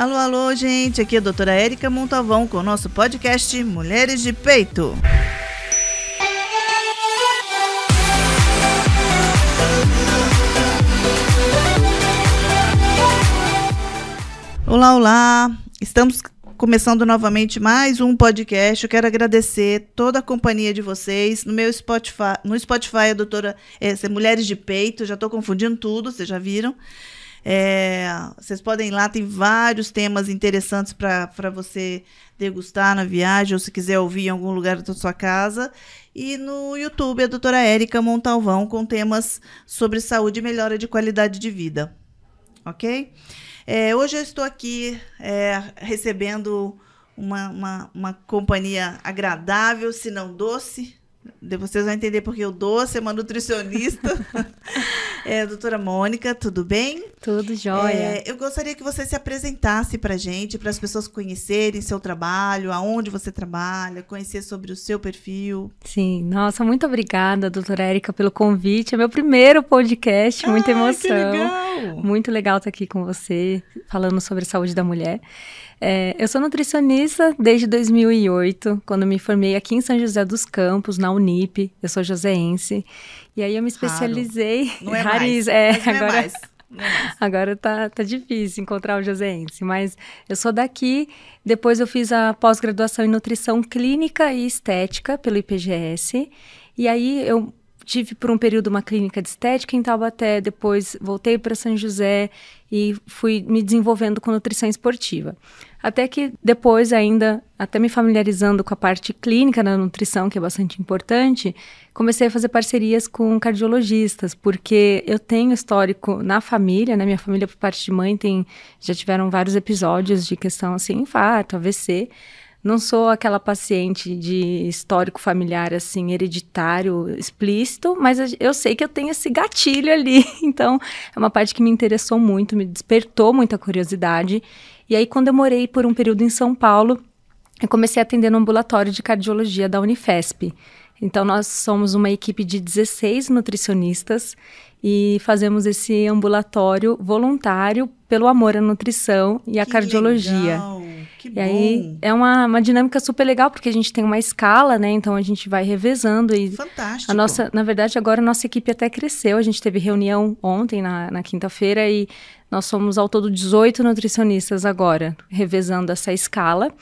Alô, alô, gente. Aqui é a doutora Érica Montalvão com o nosso podcast Mulheres de Peito. Olá, olá. Estamos começando novamente mais um podcast. Eu quero agradecer toda a companhia de vocês. No meu Spotify, no Spotify, a doutora é, Mulheres de Peito, já estou confundindo tudo, vocês já viram. É, vocês podem ir lá, tem vários temas interessantes para você degustar na viagem, ou se quiser ouvir em algum lugar da sua casa. E no YouTube, a doutora Érica Montalvão, com temas sobre saúde e melhora de qualidade de vida. Ok? É, hoje eu estou aqui é, recebendo uma, uma, uma companhia agradável, se não doce, vocês vão entender porque o doce é uma nutricionista. é, doutora Mônica, tudo bem? Tudo jóia. É, eu gostaria que você se apresentasse para a gente, para as pessoas conhecerem seu trabalho, aonde você trabalha, conhecer sobre o seu perfil. Sim, nossa, muito obrigada, doutora Érica, pelo convite. É meu primeiro podcast, muita emoção. Que legal. Muito legal estar aqui com você, falando sobre saúde da mulher. É, eu sou nutricionista desde 2008, quando me formei aqui em São José dos Campos, na Unip. Eu sou joseense. E aí eu me especializei. Raro. Não é Rariz, mais. É, agora... É mais. Agora tá, tá difícil encontrar o joseense, mas eu sou daqui. Depois eu fiz a pós-graduação em nutrição clínica e estética pelo IPGS. E aí eu tive por um período uma clínica de estética em Taubaté, depois voltei para São José e fui me desenvolvendo com nutrição esportiva. Até que depois ainda, até me familiarizando com a parte clínica da nutrição, que é bastante importante, comecei a fazer parcerias com cardiologistas, porque eu tenho histórico na família, né? Minha família por parte de mãe tem já tiveram vários episódios de questão assim, infarto, AVC. Não sou aquela paciente de histórico familiar assim hereditário explícito, mas eu sei que eu tenho esse gatilho ali. Então, é uma parte que me interessou muito, me despertou muita curiosidade. E aí, quando eu morei por um período em São Paulo, eu comecei a atender no ambulatório de cardiologia da Unifesp. Então, nós somos uma equipe de 16 nutricionistas e fazemos esse ambulatório voluntário pelo amor à nutrição e à que cardiologia. Legal. Que e bom. aí é uma, uma dinâmica super legal, porque a gente tem uma escala, né? Então a gente vai revezando e. Fantástico. A nossa, na verdade, agora a nossa equipe até cresceu. A gente teve reunião ontem, na, na quinta-feira, e nós somos ao todo 18 nutricionistas agora, revezando essa escala.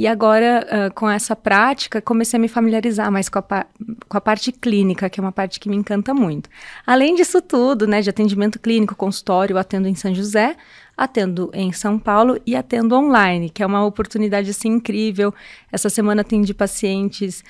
E agora, uh, com essa prática, comecei a me familiarizar mais com a, com a parte clínica, que é uma parte que me encanta muito. Além disso tudo, né, de atendimento clínico, consultório, atendo em São José, atendo em São Paulo e atendo online, que é uma oportunidade assim incrível. Essa semana atendi pacientes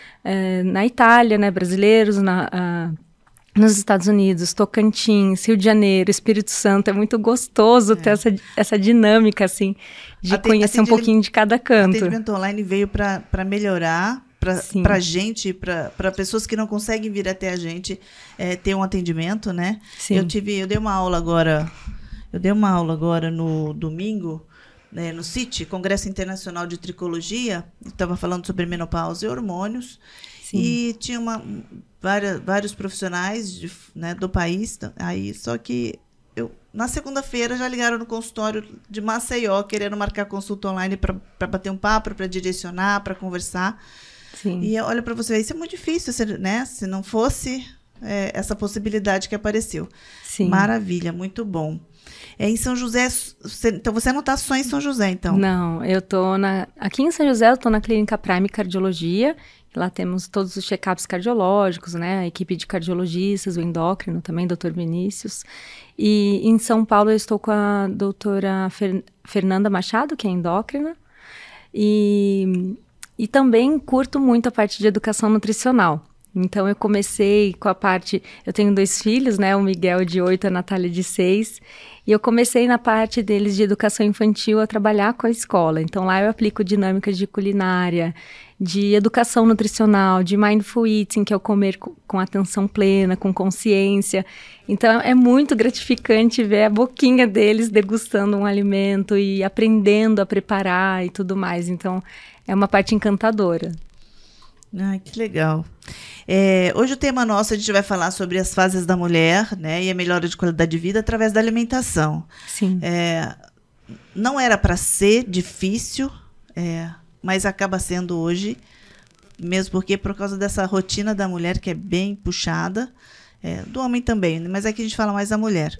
na Itália, né, brasileiros, na... Uh, nos Estados Unidos, Tocantins, Rio de Janeiro, Espírito Santo. É muito gostoso é. ter essa, essa dinâmica, assim, de conhecer um pouquinho de cada canto. O atendimento online veio para melhorar, para a gente, para pessoas que não conseguem vir até a gente é, ter um atendimento, né? Sim. Eu tive, eu dei uma aula agora, eu dei uma aula agora no domingo, né, no CIT, Congresso Internacional de Tricologia, estava falando sobre menopausa e hormônios. Sim. E tinha uma, várias, vários profissionais de, né, do país. Aí, só que eu, na segunda-feira já ligaram no consultório de Maceió, querendo marcar consulta online para bater um papo, para direcionar, para conversar. Sim. E olha para você, isso é muito difícil, né? Se não fosse é, essa possibilidade que apareceu. Sim. Maravilha, muito bom. É em São José, você, então você não está só em São José, então? Não, eu estou na aqui em São José, eu estou na clínica Prime Cardiologia Lá temos todos os check-ups cardiológicos, né? A equipe de cardiologistas, o endócrino também, doutor Vinícius. E em São Paulo eu estou com a doutora Fer Fernanda Machado, que é endócrina. E, e também curto muito a parte de educação nutricional. Então eu comecei com a parte, eu tenho dois filhos, né, o Miguel de 8 e a Natália de 6, e eu comecei na parte deles de educação infantil a trabalhar com a escola. Então lá eu aplico dinâmicas de culinária, de educação nutricional, de mindful eating, que é o comer com atenção plena, com consciência. Então é muito gratificante ver a boquinha deles degustando um alimento e aprendendo a preparar e tudo mais. Então é uma parte encantadora. Ai, que legal. É, hoje o tema nosso a gente vai falar sobre as fases da mulher, né, e a melhora de qualidade de vida através da alimentação. Sim. É, não era para ser difícil, é, mas acaba sendo hoje, mesmo porque por causa dessa rotina da mulher que é bem puxada, é, do homem também, né? mas aqui a gente fala mais da mulher.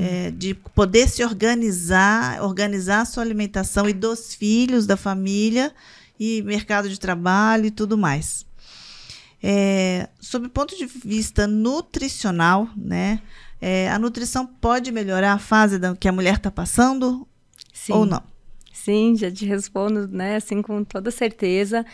É, de poder se organizar, organizar a sua alimentação e dos filhos, da família, e mercado de trabalho e tudo mais. É, sob o ponto de vista nutricional, né, é, a nutrição pode melhorar a fase da, que a mulher está passando Sim. ou não? Sim, já te respondo, né, assim, com toda certeza.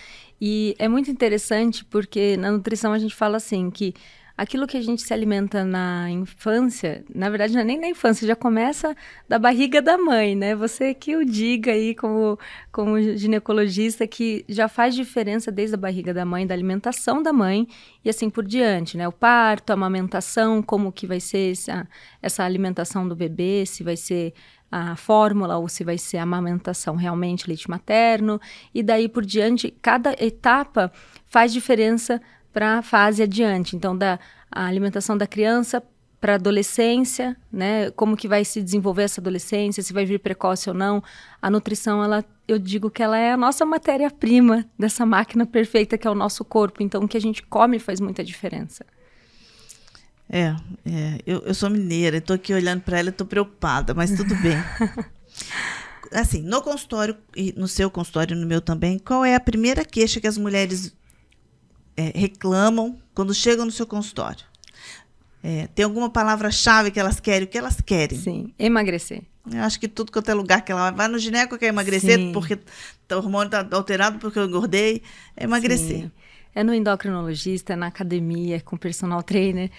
E é muito interessante porque na nutrição a gente fala assim que aquilo que a gente se alimenta na infância, na verdade não é nem na infância, já começa da barriga da mãe, né? Você que o diga aí como, como ginecologista que já faz diferença desde a barriga da mãe, da alimentação da mãe e assim por diante, né? O parto, a amamentação, como que vai ser essa, essa alimentação do bebê, se vai ser a fórmula ou se vai ser a amamentação realmente leite materno e daí por diante, cada etapa faz diferença para a fase adiante. Então, da alimentação da criança para adolescência, né? Como que vai se desenvolver essa adolescência, se vai vir precoce ou não. A nutrição, ela, eu digo que ela é a nossa matéria-prima dessa máquina perfeita que é o nosso corpo. Então, o que a gente come faz muita diferença. É, é eu, eu sou mineira, estou aqui olhando para ela e estou preocupada, mas tudo bem. assim, no consultório, e no seu consultório no meu também, qual é a primeira queixa que as mulheres é, reclamam quando chegam no seu consultório? É, tem alguma palavra-chave que elas querem? O que elas querem? Sim, emagrecer. Eu acho que tudo quanto é lugar que ela vai, no gineco quer emagrecer Sim. porque o hormônio está alterado porque eu engordei, é emagrecer. Sim. É no endocrinologista, é na academia, com personal trainer.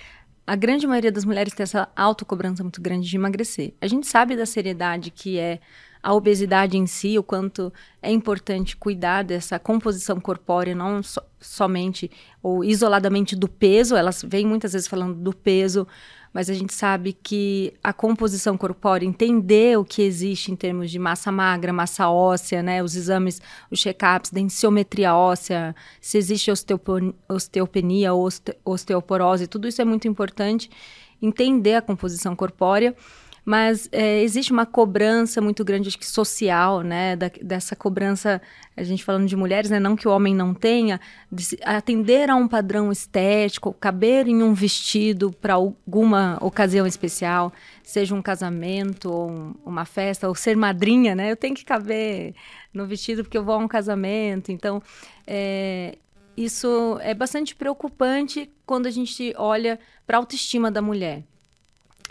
A grande maioria das mulheres tem essa autocobrança muito grande de emagrecer. A gente sabe da seriedade que é a obesidade em si, o quanto é importante cuidar dessa composição corpórea, não so, somente ou isoladamente do peso, elas vêm muitas vezes falando do peso, mas a gente sabe que a composição corpórea, entender o que existe em termos de massa magra, massa óssea, né, os exames, os check-ups, densiometria óssea, se existe osteopenia ou osteoporose, tudo isso é muito importante, entender a composição corpórea mas é, existe uma cobrança muito grande, acho que social, né? Da, dessa cobrança, a gente falando de mulheres, né? Não que o homem não tenha, de atender a um padrão estético, caber em um vestido para alguma ocasião especial, seja um casamento ou um, uma festa, ou ser madrinha, né? Eu tenho que caber no vestido porque eu vou a um casamento. Então, é, isso é bastante preocupante quando a gente olha para a autoestima da mulher.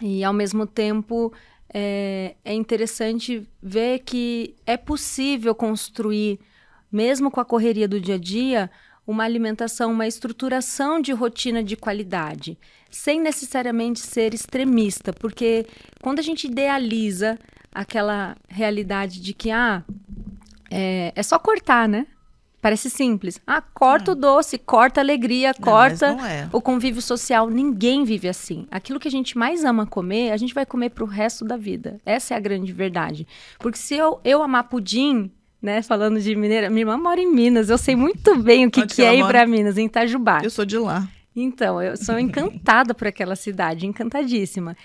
E, ao mesmo tempo, é, é interessante ver que é possível construir, mesmo com a correria do dia a dia, uma alimentação, uma estruturação de rotina de qualidade, sem necessariamente ser extremista, porque quando a gente idealiza aquela realidade de que ah, é, é só cortar, né? Parece simples. Ah, corta hum. o doce, corta a alegria, não, corta é. o convívio social. Ninguém vive assim. Aquilo que a gente mais ama comer, a gente vai comer pro resto da vida. Essa é a grande verdade. Porque se eu, eu amar pudim, né, falando de mineira, minha irmã mora em Minas, eu sei muito bem o que, que é ir para Minas, em Itajubá. Eu sou de lá. Então, eu sou encantada por aquela cidade, encantadíssima.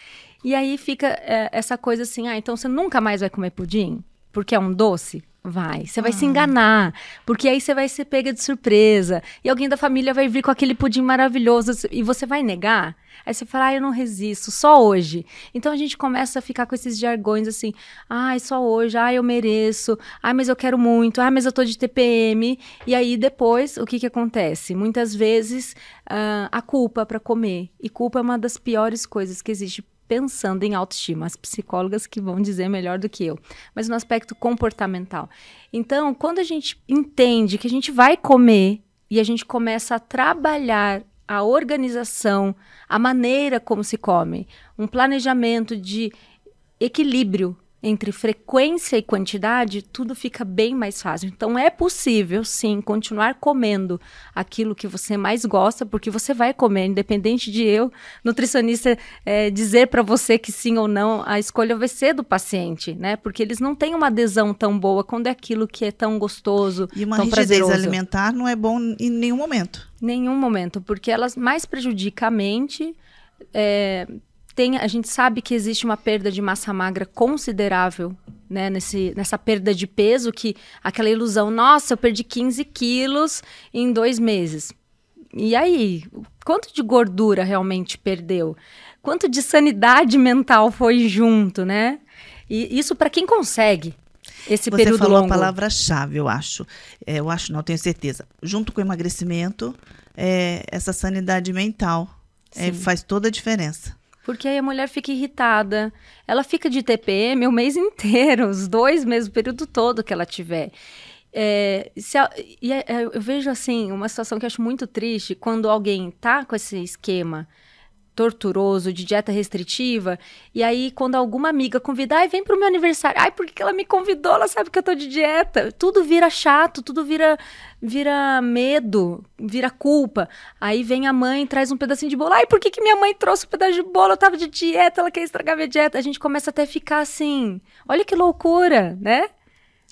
E aí fica é, essa coisa assim, ah, então você nunca mais vai comer pudim? Porque é um doce? Vai. Você vai se ah. enganar. Porque aí você vai ser pega de surpresa. E alguém da família vai vir com aquele pudim maravilhoso. E você vai negar? Aí você fala, ah, eu não resisto, só hoje. Então a gente começa a ficar com esses jargões assim, ai, só hoje, ah, eu mereço, ah, mas eu quero muito, ah, mas eu tô de TPM. E aí depois, o que que acontece? Muitas vezes uh, a culpa para comer. E culpa é uma das piores coisas que existe pensando em autoestima, as psicólogas que vão dizer melhor do que eu, mas no aspecto comportamental. Então, quando a gente entende que a gente vai comer e a gente começa a trabalhar a organização, a maneira como se come, um planejamento de equilíbrio entre frequência e quantidade, tudo fica bem mais fácil. Então é possível, sim, continuar comendo aquilo que você mais gosta, porque você vai comer, independente de eu, nutricionista, é, dizer para você que sim ou não, a escolha vai ser do paciente, né? Porque eles não têm uma adesão tão boa quando é aquilo que é tão gostoso, e uma tão rigidez prazeroso. alimentar não é bom em nenhum momento. Nenhum momento, porque elas mais prejudicam a mente. É, tem, a gente sabe que existe uma perda de massa magra considerável né, nesse, nessa perda de peso, que aquela ilusão, nossa, eu perdi 15 quilos em dois meses. E aí, quanto de gordura realmente perdeu? Quanto de sanidade mental foi junto, né? E isso para quem consegue esse Você período falou longo. a palavra-chave, eu acho. É, eu acho, não tenho certeza. Junto com o emagrecimento, é, essa sanidade mental é, faz toda a diferença. Porque aí a mulher fica irritada. Ela fica de TPM o mês inteiro, os dois meses, o período todo que ela tiver. É, a, e é, é, eu vejo assim uma situação que eu acho muito triste quando alguém tá com esse esquema torturoso, de dieta restritiva. E aí, quando alguma amiga convida, ai, vem pro meu aniversário. Ai, por que ela me convidou? Ela sabe que eu tô de dieta. Tudo vira chato, tudo vira, vira medo, vira culpa. Aí vem a mãe, traz um pedacinho de bolo. Ai, por que, que minha mãe trouxe um pedaço de bolo? Eu tava de dieta, ela quer estragar minha dieta. A gente começa até a ficar assim, olha que loucura, né?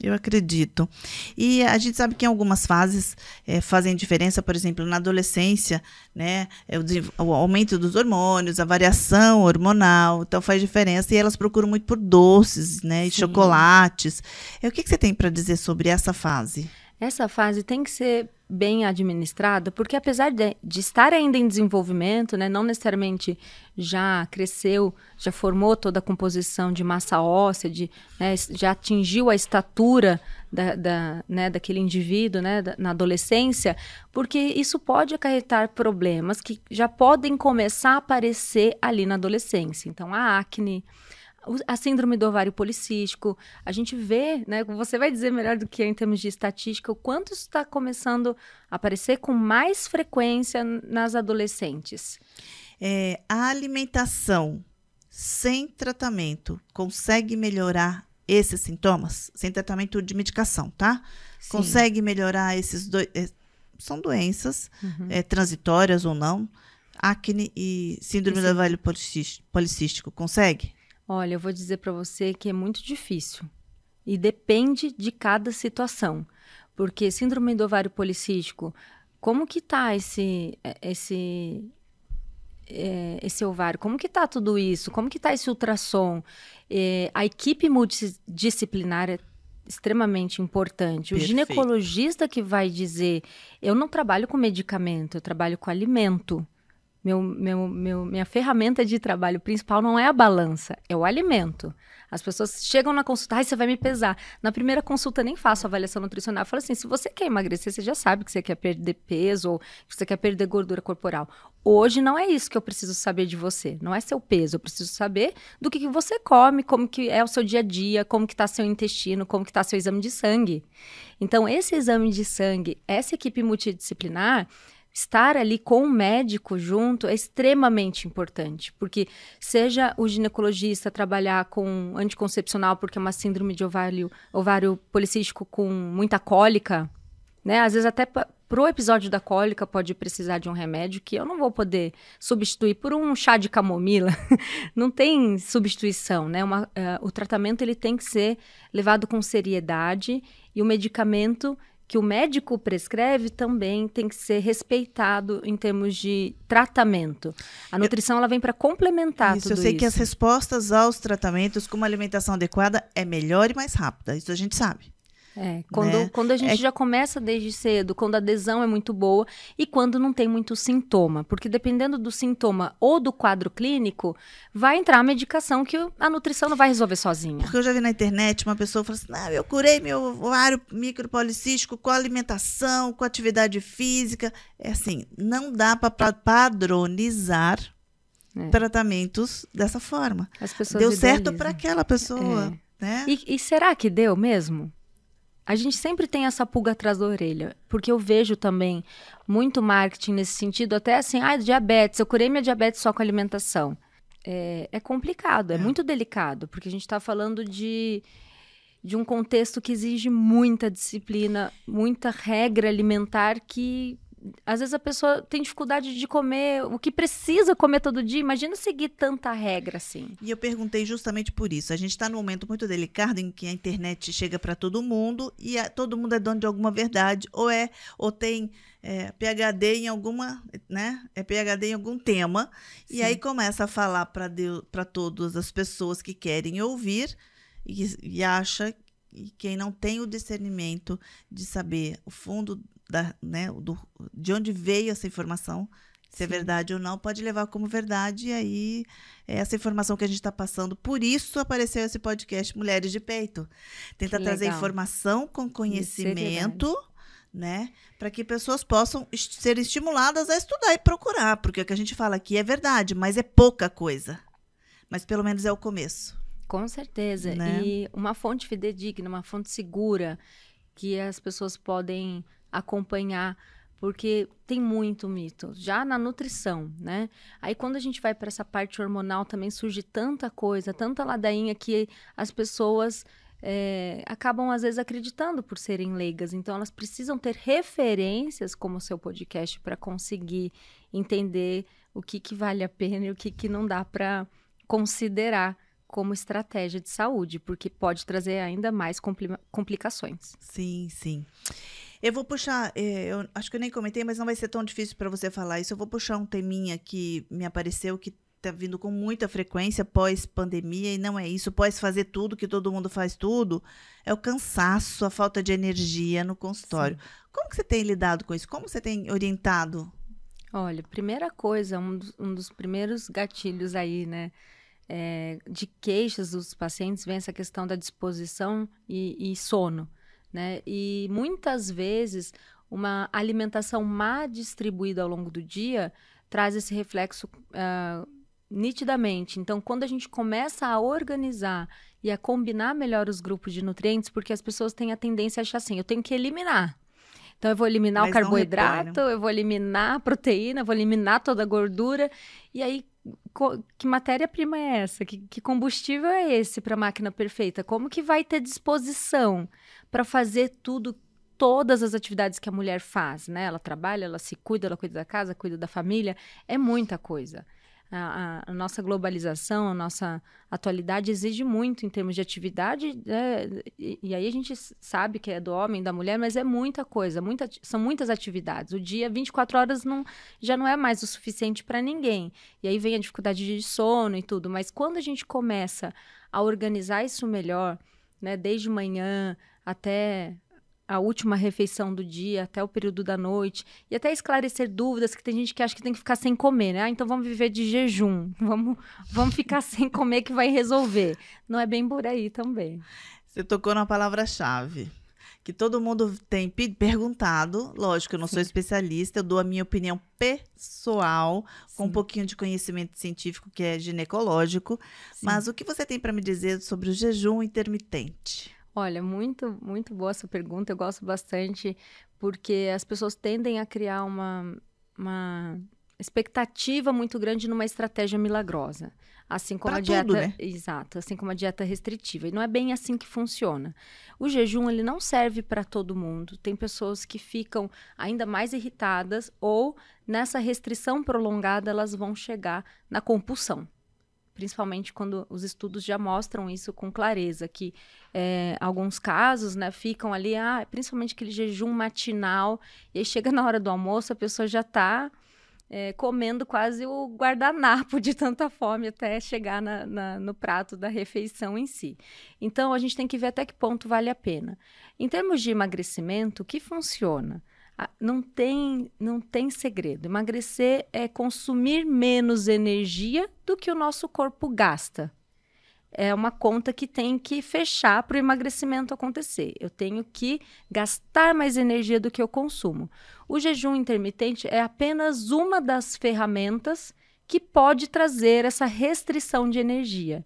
Eu acredito. E a gente sabe que em algumas fases é, fazem diferença, por exemplo, na adolescência, né? É o, o, aumento dos hormônios, a variação hormonal, então faz diferença. E elas procuram muito por doces, né? E chocolates. É, o que, que você tem para dizer sobre essa fase? Essa fase tem que ser bem administrada, porque apesar de, de, estar ainda em desenvolvimento, né, não necessariamente já cresceu, já formou toda a composição de massa óssea, de, né, já atingiu a estatura da, da, né, daquele indivíduo né, da, na adolescência, porque isso pode acarretar problemas que já podem começar a aparecer ali na adolescência. Então, a acne, a síndrome do ovário policístico, a gente vê, né? Você vai dizer melhor do que eu em termos de estatística, o quanto isso está começando a aparecer com mais frequência nas adolescentes. É, a alimentação sem tratamento consegue melhorar esses sintomas? Sem tratamento de medicação, tá? Sim. Consegue melhorar esses dois. É, são doenças uhum. é, transitórias ou não. Acne e síndrome do ovário policístico, consegue? Olha, eu vou dizer para você que é muito difícil e depende de cada situação, porque síndrome do ovário policístico, como que tá esse é, esse é, esse ovário, como que tá tudo isso, como que tá esse ultrassom, é, a equipe multidisciplinar é extremamente importante. O Perfeito. ginecologista que vai dizer, eu não trabalho com medicamento, eu trabalho com alimento. Meu, meu, meu, minha ferramenta de trabalho principal não é a balança, é o alimento. As pessoas chegam na consulta, e você vai me pesar. Na primeira consulta, nem faço avaliação nutricional. Eu falo assim: se você quer emagrecer, você já sabe que você quer perder peso ou que você quer perder gordura corporal. Hoje não é isso que eu preciso saber de você. Não é seu peso. Eu preciso saber do que, que você come, como que é o seu dia a dia, como que está seu intestino, como que está seu exame de sangue. Então, esse exame de sangue, essa equipe multidisciplinar, estar ali com o médico junto é extremamente importante, porque seja o ginecologista trabalhar com anticoncepcional porque é uma síndrome de ovário, ovário policístico com muita cólica, né? Às vezes até para o episódio da cólica pode precisar de um remédio que eu não vou poder substituir por um chá de camomila. não tem substituição, né? Uma, uh, o tratamento ele tem que ser levado com seriedade e o medicamento que o médico prescreve também tem que ser respeitado em termos de tratamento. A nutrição ela vem para complementar isso, tudo isso. Eu sei isso. que as respostas aos tratamentos com uma alimentação adequada é melhor e mais rápida. Isso a gente sabe. É, quando, né? quando a gente é... já começa desde cedo, quando a adesão é muito boa e quando não tem muito sintoma. Porque dependendo do sintoma ou do quadro clínico, vai entrar a medicação que a nutrição não vai resolver sozinha. Porque eu já vi na internet uma pessoa falando assim: não, eu curei meu ovário micropolicístico com alimentação, com atividade física. É assim, não dá para padronizar é. tratamentos dessa forma. Deu certo para aquela pessoa. É. Né? E, e será que deu mesmo? A gente sempre tem essa pulga atrás da orelha, porque eu vejo também muito marketing nesse sentido, até assim, ah, diabetes, eu curei minha diabetes só com alimentação. É, é complicado, é, é, muito delicado, porque a gente está falando de, de um contexto que exige muita disciplina, muita regra alimentar que às vezes a pessoa tem dificuldade de comer o que precisa comer todo dia. Imagina seguir tanta regra assim. E eu perguntei justamente por isso. A gente está num momento muito delicado em que a internet chega para todo mundo e a, todo mundo é dono de alguma verdade ou é ou tem é, PhD em alguma, né? É PhD em algum tema Sim. e aí começa a falar para para todas as pessoas que querem ouvir e, e acha e quem não tem o discernimento de saber o fundo da, né, do, de onde veio essa informação, se é verdade ou não, pode levar como verdade, e aí é essa informação que a gente está passando. Por isso apareceu esse podcast Mulheres de Peito. Tenta trazer informação com conhecimento, né? Para que pessoas possam ser estimuladas a estudar e procurar, porque o que a gente fala aqui é verdade, mas é pouca coisa. Mas pelo menos é o começo. Com certeza. Né? E uma fonte fidedigna, uma fonte segura que as pessoas podem acompanhar porque tem muito mito, já na nutrição, né? Aí quando a gente vai para essa parte hormonal também surge tanta coisa, tanta ladainha que as pessoas é, acabam às vezes acreditando por serem leigas. Então elas precisam ter referências como o seu podcast para conseguir entender o que, que vale a pena e o que, que não dá para considerar como estratégia de saúde, porque pode trazer ainda mais complicações. Sim, sim. Eu vou puxar, é, eu acho que eu nem comentei, mas não vai ser tão difícil para você falar isso. Eu vou puxar um teminha que me apareceu que está vindo com muita frequência pós-pandemia, e não é isso, pós fazer tudo, que todo mundo faz tudo, é o cansaço, a falta de energia no consultório. Sim. Como que você tem lidado com isso? Como você tem orientado? Olha, primeira coisa, um dos, um dos primeiros gatilhos aí, né, é, de queixas dos pacientes vem essa questão da disposição e, e sono né? E muitas vezes uma alimentação má distribuída ao longo do dia traz esse reflexo uh, nitidamente. Então, quando a gente começa a organizar e a combinar melhor os grupos de nutrientes, porque as pessoas têm a tendência a achar assim, eu tenho que eliminar. Então, eu vou eliminar Mas o carboidrato, eu vou eliminar a proteína, eu vou eliminar toda a gordura. E aí, que matéria-prima é essa? Que, que combustível é esse para a máquina perfeita? Como que vai ter disposição para fazer tudo, todas as atividades que a mulher faz, né? Ela trabalha, ela se cuida, ela cuida da casa, cuida da família, é muita coisa. A, a, nossa globalização, a nossa atualidade exige muito em termos de atividade, né? e, e, aí a gente sabe que é do homem, da mulher, mas é muita coisa, muita, são muitas atividades. O dia, 24 horas, não, já não é mais o suficiente para ninguém. E aí vem a dificuldade de sono e tudo, mas quando a gente começa a organizar isso melhor, né, desde manhã até a última refeição do dia, até o período da noite, e até esclarecer dúvidas, que tem gente que acha que tem que ficar sem comer, né? Ah, então vamos viver de jejum, vamos, vamos ficar sem comer que vai resolver. Não é bem por aí também. Você tocou na palavra-chave que todo mundo tem perguntado. Lógico, eu não Sim. sou especialista, eu dou a minha opinião pessoal, Sim. com um pouquinho de conhecimento científico que é ginecológico. Sim. Mas o que você tem para me dizer sobre o jejum intermitente? Olha, muito, muito boa essa pergunta. Eu gosto bastante porque as pessoas tendem a criar uma, uma expectativa muito grande numa estratégia milagrosa, assim como pra a dieta, tudo, né? exato, assim como a dieta restritiva. E não é bem assim que funciona. O jejum ele não serve para todo mundo. Tem pessoas que ficam ainda mais irritadas ou nessa restrição prolongada elas vão chegar na compulsão principalmente quando os estudos já mostram isso com clareza, que é, alguns casos, né, ficam ali, ah, principalmente aquele jejum matinal, e aí chega na hora do almoço, a pessoa já está é, comendo quase o guardanapo de tanta fome até chegar na, na, no prato da refeição em si. Então, a gente tem que ver até que ponto vale a pena. Em termos de emagrecimento, o que funciona? Não tem, não tem segredo. Emagrecer é consumir menos energia do que o nosso corpo gasta. É uma conta que tem que fechar para o emagrecimento acontecer. Eu tenho que gastar mais energia do que eu consumo. O jejum intermitente é apenas uma das ferramentas que pode trazer essa restrição de energia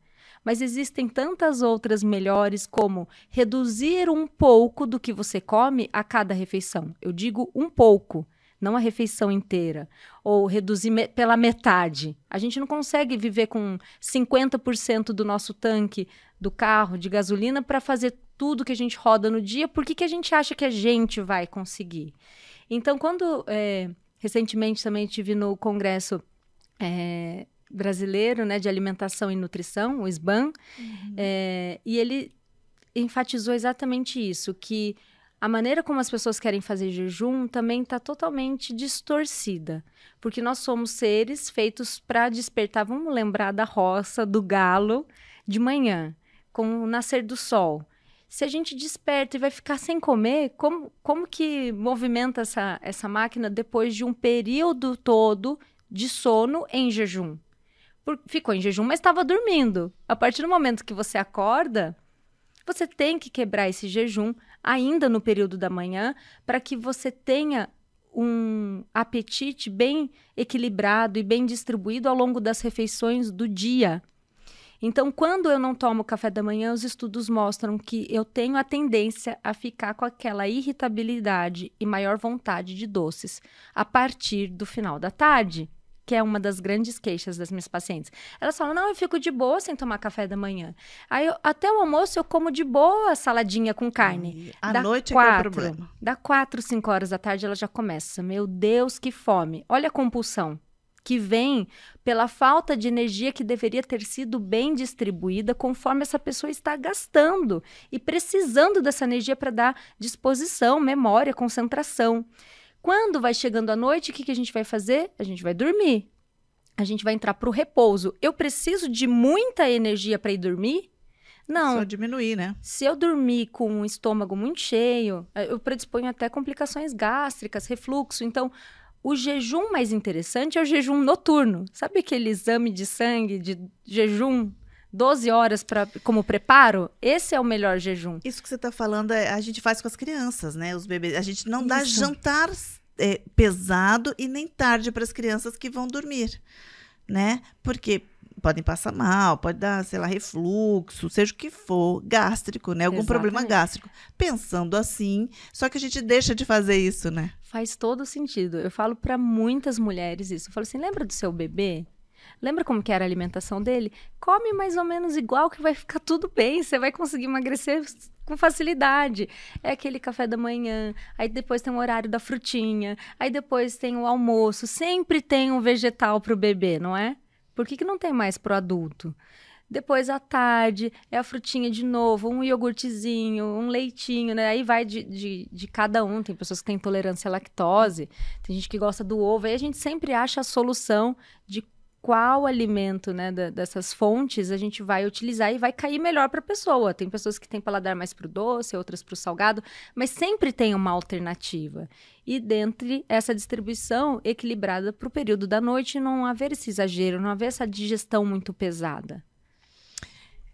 mas existem tantas outras melhores como reduzir um pouco do que você come a cada refeição. Eu digo um pouco, não a refeição inteira, ou reduzir me pela metade. A gente não consegue viver com 50% do nosso tanque do carro de gasolina para fazer tudo que a gente roda no dia. Por que, que a gente acha que a gente vai conseguir? Então, quando é, recentemente também tive no congresso é, brasileiro né, de alimentação e nutrição, o SBAN, uhum. é, e ele enfatizou exatamente isso, que a maneira como as pessoas querem fazer jejum também está totalmente distorcida, porque nós somos seres feitos para despertar. Vamos lembrar da roça, do galo de manhã. com o nascer do sol. Se a gente desperta e vai ficar sem comer, como, como que movimenta essa, essa máquina depois de um período todo de sono em jejum? Ficou em jejum, mas estava dormindo. A partir do momento que você acorda, você tem que quebrar esse jejum ainda no período da manhã para que você tenha um apetite bem equilibrado e bem distribuído ao longo das refeições do dia. Então, quando eu não tomo café da manhã, os estudos mostram que eu tenho a tendência a ficar com aquela irritabilidade e maior vontade de doces a partir do final da tarde que é uma das grandes queixas das minhas pacientes. Elas falam: não, eu fico de boa sem tomar café da manhã. Aí, eu, até o almoço, eu como de boa saladinha com carne. À da noite quatro, é é o problema. Da quatro, cinco horas da tarde, ela já começa. Meu Deus, que fome. Olha a compulsão que vem pela falta de energia que deveria ter sido bem distribuída conforme essa pessoa está gastando e precisando dessa energia para dar disposição, memória, concentração. Quando vai chegando a noite, o que, que a gente vai fazer? A gente vai dormir. A gente vai entrar para o repouso. Eu preciso de muita energia para ir dormir? Não. Só diminuir, né? Se eu dormir com o estômago muito cheio, eh, eu predisponho até complicações gástricas, refluxo. Então, o jejum mais interessante é o jejum noturno. Sabe aquele exame de sangue de jejum 12 horas pra, como preparo, esse é o melhor jejum. Isso que você está falando, é, a gente faz com as crianças, né? Os bebês. A gente não Isso. dá jantar é, pesado e nem tarde para as crianças que vão dormir, né? Porque podem passar mal, pode dar, sei lá, refluxo, seja o que for, gástrico, né? Algum Exatamente. problema gástrico. Pensando assim, só que a gente deixa de fazer isso, né? Faz todo sentido. Eu falo para muitas mulheres isso. Eu falo assim: lembra do seu bebê? Lembra como que era a alimentação dele? Come mais ou menos igual que vai ficar tudo bem, você vai conseguir emagrecer com facilidade. É aquele café da manhã, aí depois tem o horário da frutinha, aí depois tem o almoço, sempre tem um vegetal para o bebê, não é? Por que, que não tem mais para o adulto? Depois à tarde é a frutinha de novo, um iogurtezinho, um leitinho, né? Aí vai de, de, de, cada um. Tem pessoas que têm intolerância à lactose, tem gente que gosta do ovo. Aí a gente sempre acha a solução de qual alimento né, da, dessas fontes a gente vai utilizar e vai cair melhor para a pessoa. Tem pessoas que têm paladar mais para o doce, outras para o salgado, mas sempre tem uma alternativa. E dentre essa distribuição equilibrada para o período da noite, não haver esse exagero, não haver essa digestão muito pesada.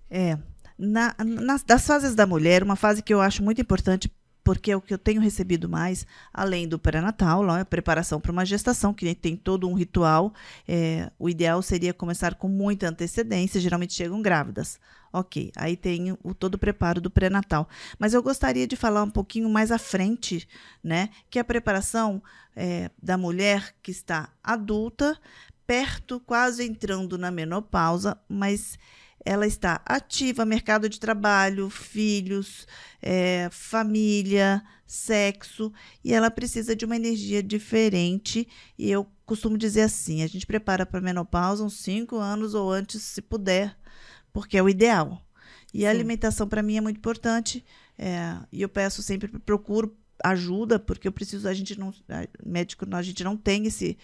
É. Na, nas, das fases da mulher, uma fase que eu acho muito importante porque é o que eu tenho recebido mais, além do pré-natal, a preparação para uma gestação, que tem todo um ritual. É, o ideal seria começar com muita antecedência, geralmente chegam grávidas. Ok, aí tem o, todo o preparo do pré-natal. Mas eu gostaria de falar um pouquinho mais à frente, né? Que a preparação é, da mulher que está adulta, perto, quase entrando na menopausa, mas ela está ativa, mercado de trabalho, filhos, é, família, sexo, e ela precisa de uma energia diferente. E eu costumo dizer assim: a gente prepara para a menopausa uns 5 anos ou antes, se puder, porque é o ideal. E Sim. a alimentação para mim é muito importante. É, e eu peço sempre, procuro ajuda, porque eu preciso, a gente não, médico, a gente não tem esse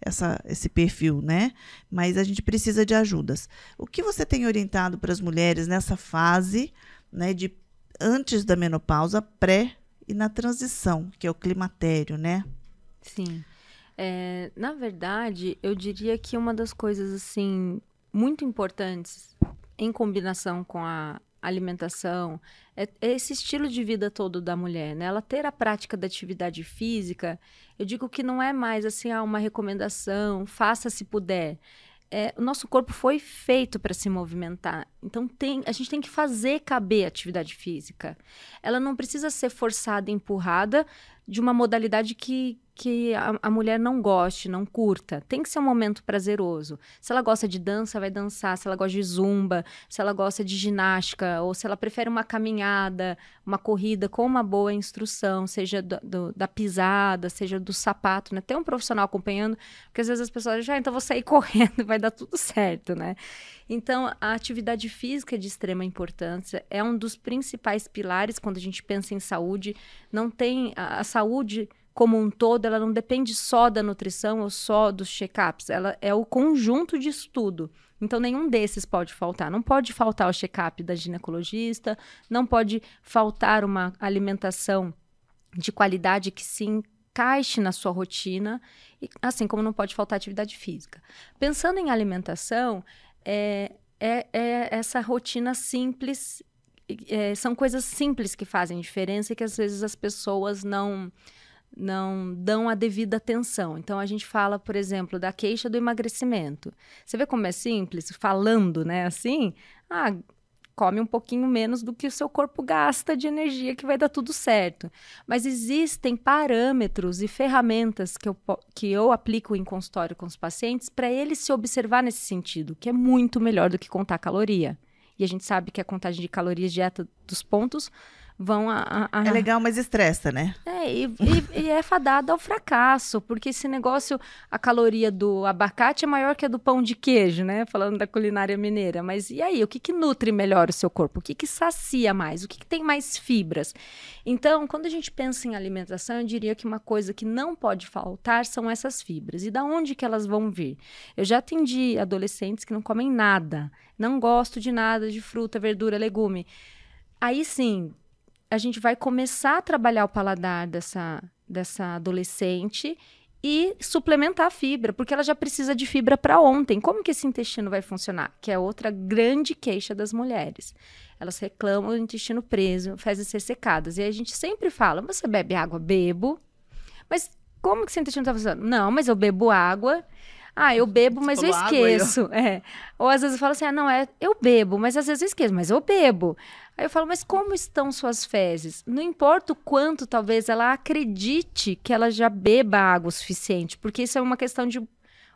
essa, esse perfil, né? Mas a gente precisa de ajudas. O que você tem orientado para as mulheres nessa fase, né, de antes da menopausa, pré e na transição, que é o climatério, né? Sim. É, na verdade, eu diria que uma das coisas assim muito importantes em combinação com a alimentação, é, é, esse estilo de vida todo da mulher, né? Ela ter a prática da atividade física, eu digo que não é mais assim ah, uma recomendação, faça se puder. É, o nosso corpo foi feito para se movimentar. Então tem, a gente tem que fazer caber a atividade física. Ela não precisa ser forçada, empurrada de uma modalidade que, que a, a, mulher não goste, não curta. Tem que ser um momento prazeroso. Se ela gosta de dança, vai dançar. Se ela gosta de zumba, se ela gosta de ginástica, ou se ela prefere uma caminhada, uma corrida com uma boa instrução, seja do, do, da pisada, seja do sapato, né? Tem um profissional acompanhando, porque às vezes as pessoas já, ah, então vou sair correndo, vai dar tudo certo, né? Então, a atividade física é de extrema importância, é um dos principais pilares quando a gente pensa em saúde. Não tem a, a saúde como um todo, ela não depende só da nutrição ou só dos check-ups, ela é o conjunto de estudo. Então, nenhum desses pode faltar. Não pode faltar o check-up da ginecologista, não pode faltar uma alimentação de qualidade que se encaixe na sua rotina, assim como não pode faltar atividade física. Pensando em alimentação, é, é, é essa rotina simples, é, são coisas simples que fazem diferença e que às vezes as pessoas não não dão a devida atenção. Então a gente fala, por exemplo, da queixa do emagrecimento. Você vê como é simples, falando, né, assim? Ah, come um pouquinho menos do que o seu corpo gasta de energia, que vai dar tudo certo. Mas existem parâmetros e ferramentas que eu, que eu aplico em consultório com os pacientes para eles se observar nesse sentido, que é muito melhor do que contar caloria. E a gente sabe que a contagem de calorias dieta dos pontos vão a, a, a... É legal, mas estressa, né? É, e, e, e, é fadada ao fracasso, porque esse negócio, a caloria do abacate é maior que a do pão de queijo, né? Falando da culinária mineira. Mas e aí, o que, que nutre melhor o seu corpo? O que, que sacia mais? O que, que tem mais fibras? Então, quando a gente pensa em alimentação, eu diria que uma coisa que não pode faltar são essas fibras. E da onde que elas vão vir? Eu já atendi adolescentes que não comem nada, não gosto de nada de fruta, verdura, legume. Aí sim, a gente vai começar a trabalhar o paladar dessa, dessa adolescente e suplementar a fibra, porque ela já precisa de fibra para ontem. Como que esse intestino vai funcionar? Que é outra grande queixa das mulheres. Elas reclamam do intestino preso, fezes ressecadas. E a gente sempre fala: você bebe água? Bebo. Mas como que esse intestino está funcionando? Não, mas eu bebo água ah, eu bebo, mas eu esqueço. Água, é. Ou às vezes eu falo assim: ah, não, é, eu bebo, mas às vezes eu esqueço, mas eu bebo. Aí eu falo, mas como estão suas fezes? Não importa o quanto talvez ela acredite que ela já beba água o suficiente, porque isso é uma questão de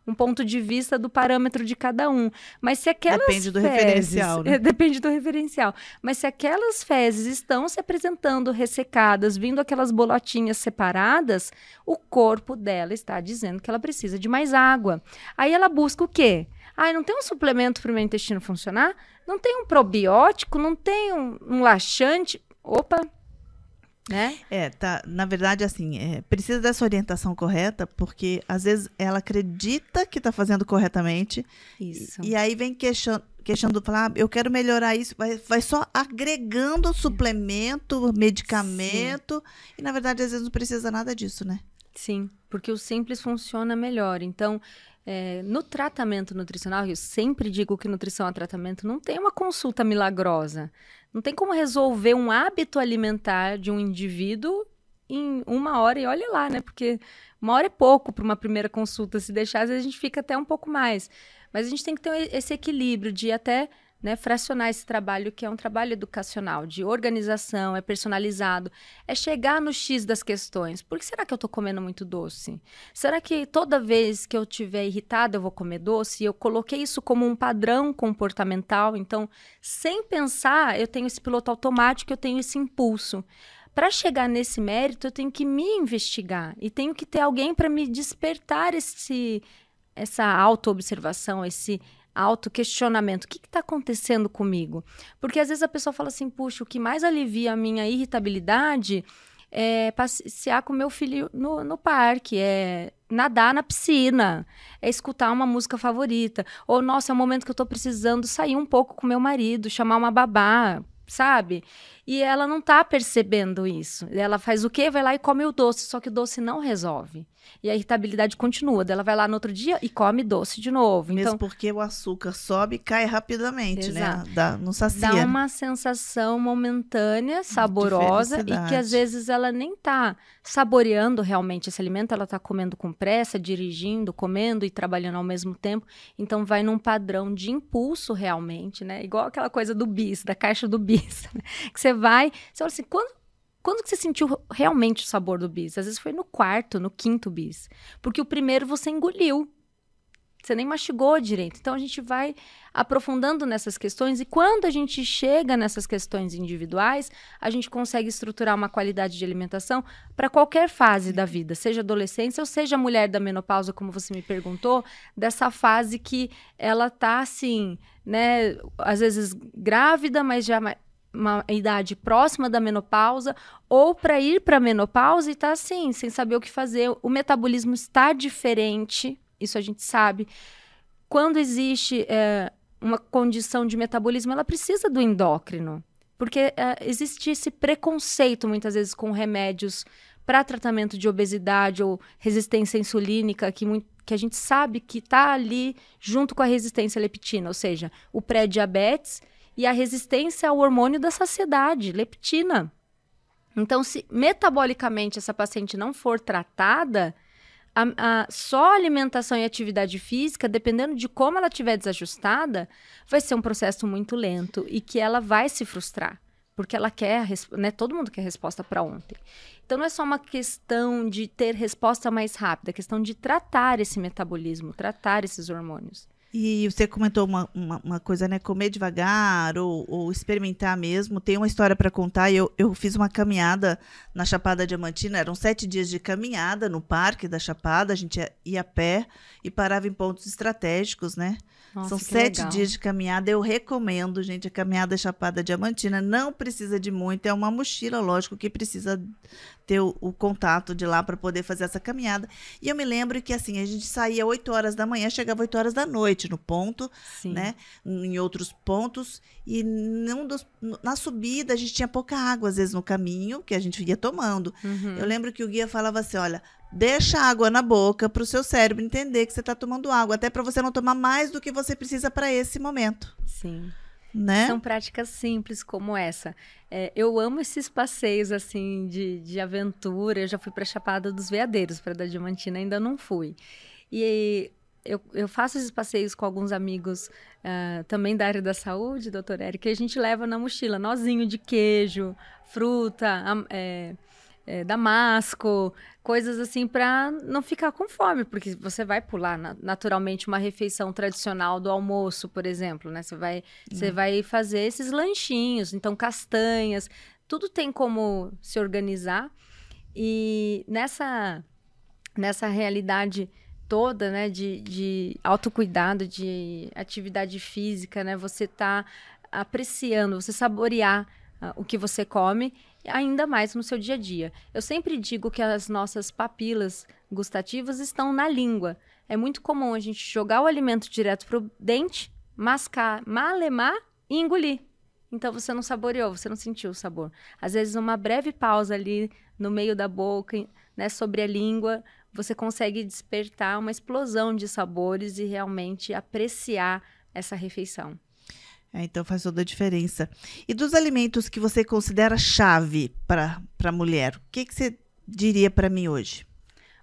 um ponto de vista do parâmetro de cada um. Mas se aquelas depende do fezes, referencial, né? depende do referencial. Mas se aquelas fezes estão se apresentando ressecadas, vindo aquelas bolotinhas separadas, o corpo dela está dizendo que ela precisa de mais água. Aí ela busca o quê? Ah, não tem um suplemento para o meu intestino funcionar? Não tem um probiótico? Não tem um, um laxante? Opa, né? É, tá. Na verdade, assim, é, precisa dessa orientação correta, porque às vezes ela acredita que está fazendo corretamente. Isso. E, e aí vem questionando, questionando falar, ah, eu quero melhorar isso, vai, vai só agregando suplemento, medicamento, Sim. e na verdade às vezes não precisa nada disso, né? Sim, porque o simples funciona melhor. Então, é, no tratamento nutricional, eu sempre digo que nutrição é tratamento, não tem uma consulta milagrosa. Não tem como resolver um hábito alimentar de um indivíduo em uma hora e olha lá, né? Porque uma hora é pouco para uma primeira consulta. Se deixar, às vezes a gente fica até um pouco mais. Mas a gente tem que ter esse equilíbrio de até né, fracionar esse trabalho que é um trabalho educacional, de organização, é personalizado, é chegar no X das questões. Por que será que eu estou comendo muito doce? Será que toda vez que eu estiver irritada eu vou comer doce? Eu coloquei isso como um padrão comportamental, então, sem pensar, eu tenho esse piloto automático, eu tenho esse impulso. Para chegar nesse mérito, eu tenho que me investigar e tenho que ter alguém para me despertar esse, essa autoobservação, esse autoquestionamento. O que está acontecendo comigo? Porque às vezes a pessoa fala assim, puxa, o que mais alivia a minha irritabilidade é passear com meu filho no, no parque, é nadar na piscina, é escutar uma música favorita. Ou, nossa, é um momento que eu estou precisando sair um pouco com meu marido, chamar uma babá, sabe? E ela não tá percebendo isso. Ela faz o quê? Vai lá e come o doce, só que o doce não resolve. E a irritabilidade continua. Ela vai lá no outro dia e come doce de novo. Mesmo então, porque o açúcar sobe e cai rapidamente, né? exato. né? Dá, não sacia. Dá uma sensação momentânea, saborosa, e que às vezes ela nem tá saboreando realmente esse alimento, ela tá comendo com pressa, dirigindo, comendo e trabalhando ao mesmo tempo. Então vai num padrão de impulso realmente, né? Igual aquela coisa do bis, da caixa do bis, né? que você vai, você fala assim, quando quando que você sentiu realmente o sabor do bis? Às vezes foi no quarto, no quinto bis. Porque o primeiro você engoliu. Você nem mastigou direito. Então a gente vai aprofundando nessas questões e quando a gente chega nessas questões individuais, a gente consegue estruturar uma qualidade de alimentação para qualquer fase da vida, seja adolescência ou seja mulher da menopausa, como você me perguntou, dessa fase que ela tá assim, né, às vezes grávida, mas já uma idade próxima da menopausa ou para ir para a menopausa e tá assim, sem saber o que fazer. O metabolismo está diferente, isso a gente sabe. quando existe é, uma condição de metabolismo, ela precisa do endócrino. Porque é, existe esse preconceito, muitas vezes, com remédios para tratamento de obesidade ou resistência insulínica, que, que a gente sabe que está ali junto com a resistência leptina, ou seja, o pré-diabetes e a resistência ao hormônio da saciedade, leptina. Então, se metabolicamente essa paciente não for tratada, a, a, só alimentação e atividade física, dependendo de como ela estiver desajustada, vai ser um processo muito lento e que ela vai se frustrar. Porque ela quer, né? Todo mundo quer resposta para ontem. Então não é só uma questão de ter resposta mais rápida, é questão de tratar esse metabolismo, tratar esses hormônios. E você comentou uma, uma, uma, coisa, né? Comer devagar ou, ou experimentar mesmo. Tem uma história para contar. Eu, eu fiz uma caminhada na Chapada Diamantina. Eram sete dias de caminhada no parque da Chapada. A gente ia, ia a pé e parava em pontos estratégicos, né? Nossa, São sete legal. dias de caminhada. Eu recomendo, gente, a caminhada Chapada Diamantina. Não precisa de muito. É uma mochila, lógico, que precisa ter o, o contato de lá para poder fazer essa caminhada. E eu me lembro que assim, a gente saía 8 horas da manhã, chegava 8 horas da noite no ponto, Sim. né? Em outros pontos. E num dos, na subida a gente tinha pouca água, às vezes, no caminho, que a gente ia tomando. Uhum. Eu lembro que o guia falava assim: olha, deixa água na boca para o seu cérebro entender que você está tomando água, até para você não tomar mais do que você precisa para esse momento. Sim. Né? São práticas simples como essa. É, eu amo esses passeios assim de, de aventura. Eu já fui para a Chapada dos Veadeiros, para da Diamantina ainda não fui. E eu, eu faço esses passeios com alguns amigos uh, também da área da saúde, doutor Eric, que a gente leva na mochila nozinho de queijo, fruta, é, é, damasco, coisas assim para não ficar com fome, porque você vai pular na, naturalmente uma refeição tradicional do almoço, por exemplo, né? Você vai, hum. você vai fazer esses lanchinhos, então castanhas, tudo tem como se organizar e nessa nessa realidade toda, né, de, de autocuidado, de atividade física, né, você tá apreciando, você saborear uh, o que você come ainda mais no seu dia a dia. Eu sempre digo que as nossas papilas gustativas estão na língua. É muito comum a gente jogar o alimento direto para o dente, mascar, malemar e engolir. Então você não saboreou, você não sentiu o sabor. Às vezes uma breve pausa ali no meio da boca, né, sobre a língua, você consegue despertar uma explosão de sabores e realmente apreciar essa refeição. É, então faz toda a diferença. E dos alimentos que você considera chave para a mulher, o que, que você diria para mim hoje?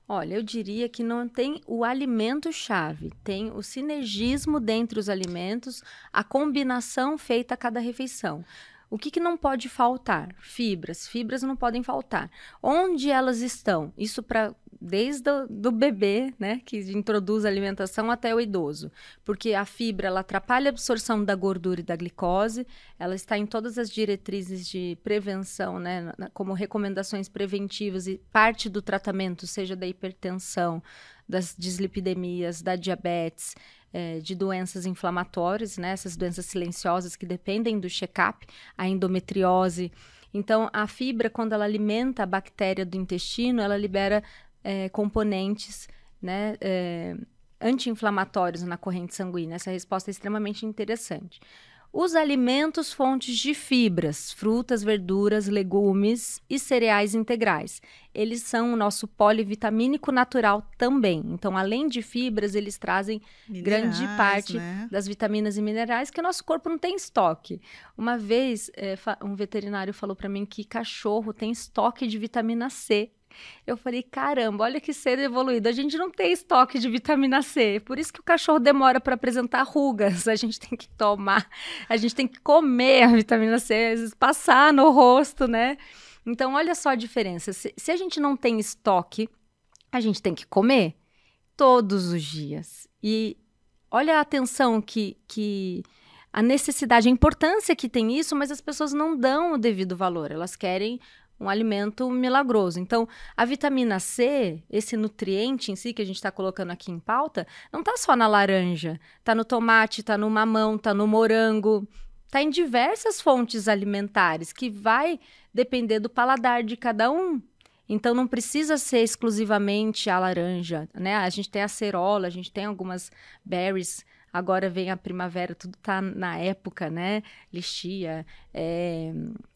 Olha, eu diria que não tem o alimento-chave, tem o sinergismo dentre os alimentos, a combinação feita a cada refeição. O que, que não pode faltar? Fibras. Fibras não podem faltar. Onde elas estão? Isso para desde o do bebê, né, que introduz a alimentação até o idoso, porque a fibra ela atrapalha a absorção da gordura e da glicose, ela está em todas as diretrizes de prevenção, né, como recomendações preventivas e parte do tratamento, seja da hipertensão, das dislipidemias, da diabetes, é, de doenças inflamatórias, né, essas doenças silenciosas que dependem do check-up, a endometriose. Então, a fibra, quando ela alimenta a bactéria do intestino, ela libera é, componentes né, é, anti-inflamatórios na corrente sanguínea. Essa resposta é extremamente interessante. Os alimentos fontes de fibras, frutas, verduras, legumes e cereais integrais. Eles são o nosso polivitamínico natural também. Então, além de fibras, eles trazem minerais, grande parte né? das vitaminas e minerais que o nosso corpo não tem estoque. Uma vez, é, um veterinário falou para mim que cachorro tem estoque de vitamina C eu falei, caramba, olha que ser evoluído. A gente não tem estoque de vitamina C. Por isso que o cachorro demora para apresentar rugas. A gente tem que tomar, a gente tem que comer a vitamina C, às vezes passar no rosto, né? Então, olha só a diferença. Se, se a gente não tem estoque, a gente tem que comer todos os dias. E olha a atenção que, que a necessidade, a importância que tem isso, mas as pessoas não dão o devido valor. Elas querem um alimento milagroso. Então, a vitamina C, esse nutriente em si que a gente está colocando aqui em pauta, não está só na laranja, está no tomate, está no mamão, está no morango, está em diversas fontes alimentares que vai depender do paladar de cada um. Então não precisa ser exclusivamente a laranja, né? A gente tem a cerola, a gente tem algumas berries Agora vem a primavera, tudo tá na época, né? Lixia, é,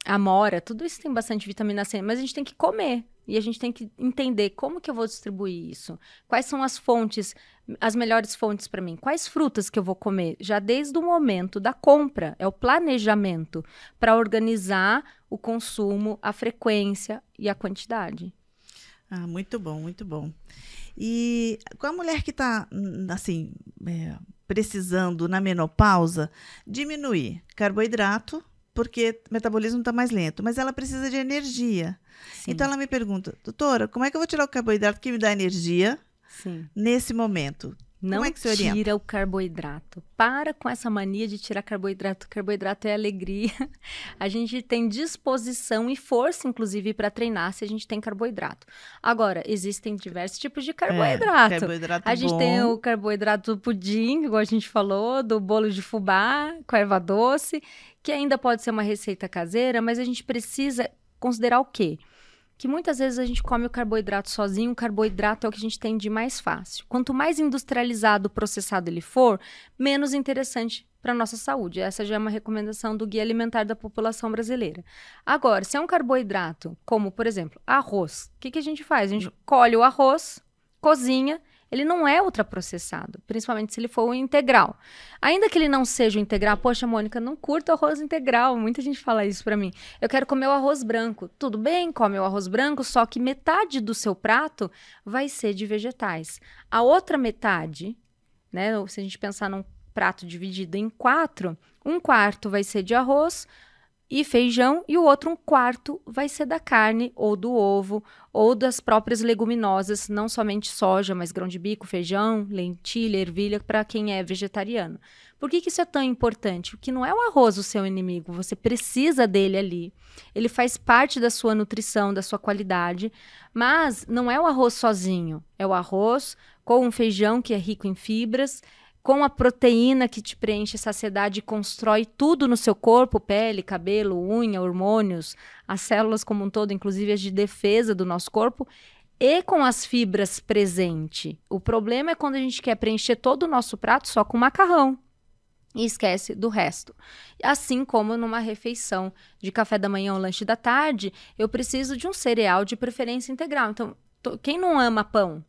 amora, tudo isso tem bastante vitamina C, mas a gente tem que comer. E a gente tem que entender como que eu vou distribuir isso. Quais são as fontes, as melhores fontes para mim? Quais frutas que eu vou comer? Já desde o momento da compra, é o planejamento para organizar o consumo, a frequência e a quantidade. Ah, muito bom, muito bom. E com a mulher que está, assim, é, precisando na menopausa, diminuir carboidrato, porque o metabolismo está mais lento, mas ela precisa de energia. Sim. Então ela me pergunta, doutora, como é que eu vou tirar o carboidrato que me dá energia Sim. nesse momento? Não é tira o carboidrato. Para com essa mania de tirar carboidrato. Carboidrato é alegria. A gente tem disposição e força, inclusive, para treinar se a gente tem carboidrato. Agora, existem diversos tipos de é, carboidrato. É, carboidrato a gente bom. tem o carboidrato do pudim, igual a gente falou, do bolo de fubá com erva doce, que ainda pode ser uma receita caseira, mas a gente precisa considerar o quê? Que muitas vezes a gente come o carboidrato sozinho, o carboidrato é o que a gente tem de mais fácil. Quanto mais industrializado, processado ele for, menos interessante para a nossa saúde. Essa já é uma recomendação do Guia Alimentar da População Brasileira. Agora, se é um carboidrato, como, por exemplo, arroz, o que, que a gente faz? A gente colhe o arroz, cozinha ele não é ultraprocessado, principalmente se ele for o integral. Ainda que ele não seja o integral, poxa, Mônica, não curto arroz integral. Muita gente fala isso para mim. Eu quero comer o arroz branco. Tudo bem, come o arroz branco, só que metade do seu prato vai ser de vegetais. A outra metade, né, se a gente pensar num prato dividido em quatro, um quarto vai ser de arroz, e feijão, e o outro um quarto vai ser da carne ou do ovo ou das próprias leguminosas, não somente soja, mas grão de bico, feijão, lentilha, ervilha, para quem é vegetariano. Por que, que isso é tão importante? Porque não é o arroz o seu inimigo, você precisa dele ali. Ele faz parte da sua nutrição, da sua qualidade, mas não é o arroz sozinho, é o arroz com um feijão que é rico em fibras, com a proteína que te preenche saciedade e constrói tudo no seu corpo, pele, cabelo, unha, hormônios, as células como um todo, inclusive as de defesa do nosso corpo, e com as fibras presente. O problema é quando a gente quer preencher todo o nosso prato só com macarrão e esquece do resto. Assim como numa refeição de café da manhã ou lanche da tarde, eu preciso de um cereal de preferência integral. Então, quem não ama pão?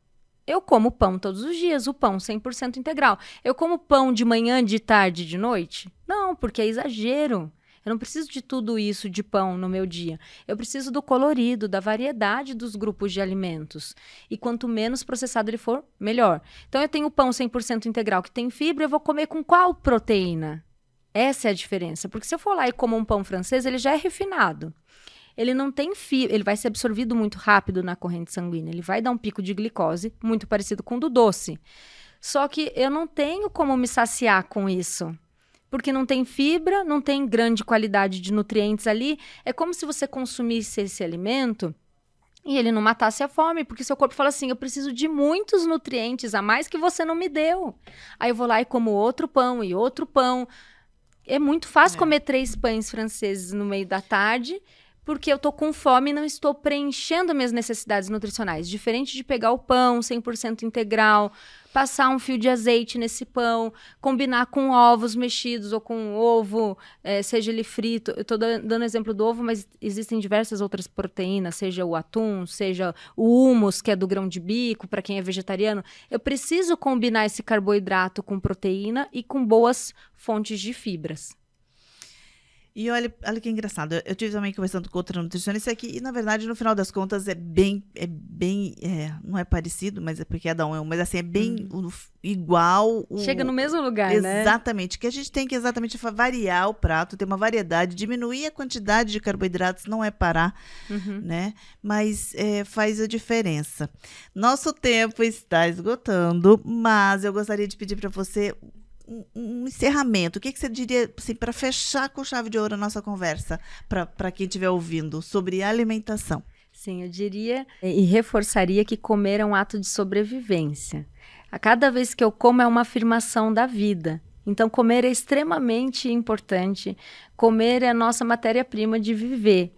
Eu como pão todos os dias, o pão 100% integral. Eu como pão de manhã, de tarde, de noite? Não, porque é exagero. Eu não preciso de tudo isso de pão no meu dia. Eu preciso do colorido, da variedade dos grupos de alimentos. E quanto menos processado ele for, melhor. Então eu tenho pão 100% integral que tem fibra, eu vou comer com qual proteína? Essa é a diferença. Porque se eu for lá e como um pão francês, ele já é refinado ele não tem fibra, ele vai ser absorvido muito rápido na corrente sanguínea, ele vai dar um pico de glicose muito parecido com o do doce. Só que eu não tenho como me saciar com isso. Porque não tem fibra, não tem grande qualidade de nutrientes ali. É como se você consumisse esse alimento e ele não matasse a fome, porque seu corpo fala assim: eu preciso de muitos nutrientes a mais que você não me deu. Aí eu vou lá e como outro pão e outro pão. É muito fácil é. comer três pães franceses no meio da tarde porque eu tô com fome e não estou preenchendo minhas necessidades nutricionais. Diferente de pegar o pão 100% integral, passar um fio de azeite nesse pão, combinar com ovos mexidos ou com ovo, é, seja ele frito. Eu estou dando exemplo do ovo, mas existem diversas outras proteínas, seja o atum, seja o humus, que é do grão de bico, para quem é vegetariano. Eu preciso combinar esse carboidrato com proteína e com boas fontes de fibras. E olha, olha que engraçado. Eu tive também conversando com outra nutricionista aqui, e na verdade, no final das contas, é bem. É bem é, não é parecido, mas é porque é um, mas assim, é bem hum. igual. O, Chega no mesmo lugar, exatamente, né? Exatamente. Que a gente tem que exatamente variar o prato, ter uma variedade, diminuir a quantidade de carboidratos, não é parar, uhum. né? Mas é, faz a diferença. Nosso tempo está esgotando, mas eu gostaria de pedir para você um, encerramento, o que, que você diria assim, para fechar com chave de ouro a nossa conversa, para quem estiver ouvindo, sobre alimentação? Sim, eu diria e reforçaria que comer é um ato de sobrevivência. A cada vez que eu como é uma afirmação da vida. Então, comer é extremamente importante. Comer é a nossa matéria-prima de viver.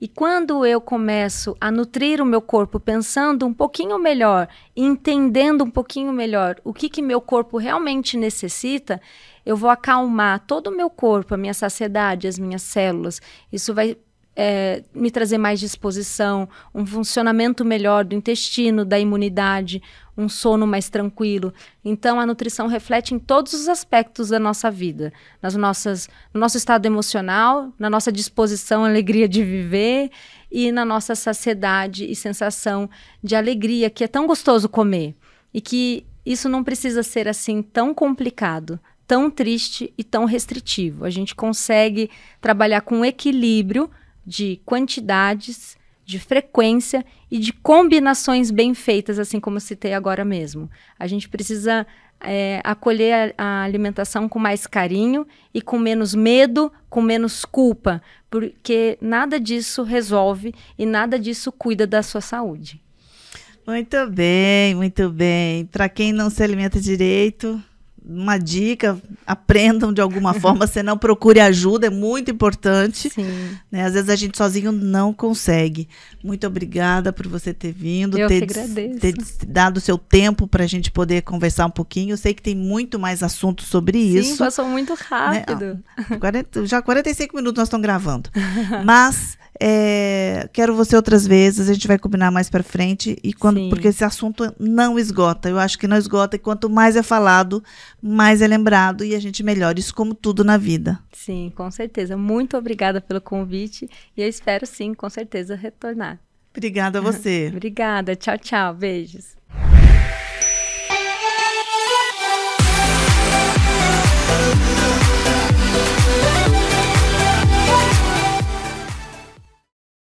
E quando eu começo a nutrir o meu corpo pensando um pouquinho melhor, entendendo um pouquinho melhor o que, que meu corpo realmente necessita, eu vou acalmar todo o meu corpo, a minha saciedade, as minhas células. Isso vai é, me trazer mais disposição, um funcionamento melhor do intestino, da imunidade, um sono mais tranquilo. Então, a nutrição reflete em todos os aspectos da nossa vida, nas nossas, no nosso estado emocional, na nossa disposição, alegria de viver e na nossa saciedade e sensação de alegria, que é tão gostoso comer e que isso não precisa ser assim tão complicado, tão triste e tão restritivo. A gente consegue trabalhar com equilíbrio de quantidades, de frequência e de combinações bem feitas, assim como citei agora mesmo. A gente precisa é, acolher a, a, alimentação com mais carinho e com menos medo, com menos culpa, porque nada disso resolve e nada disso cuida da sua saúde. Muito bem, muito bem. Para quem não se alimenta direito, uma dica, aprendam de alguma forma, senão procure ajuda, é muito importante. Sim. Né? Às vezes a gente sozinho não consegue. Muito obrigada por você ter vindo, Eu ter, ter dado o seu tempo para a gente poder conversar um pouquinho. Eu sei que tem muito mais assunto sobre Sim, isso. passou muito rápido. Né? 40, já 45 minutos nós estamos gravando. Mas é, quero você outras vezes, a gente vai combinar mais para frente e quando, porque esse assunto não esgota. Eu acho que não esgota e quanto mais é falado, mais é lembrado e a gente melhora isso como tudo na vida. Sim, com certeza. Muito obrigada pelo convite e eu espero sim, com certeza retornar. Obrigada a você. obrigada. Tchau, tchau. Beijos.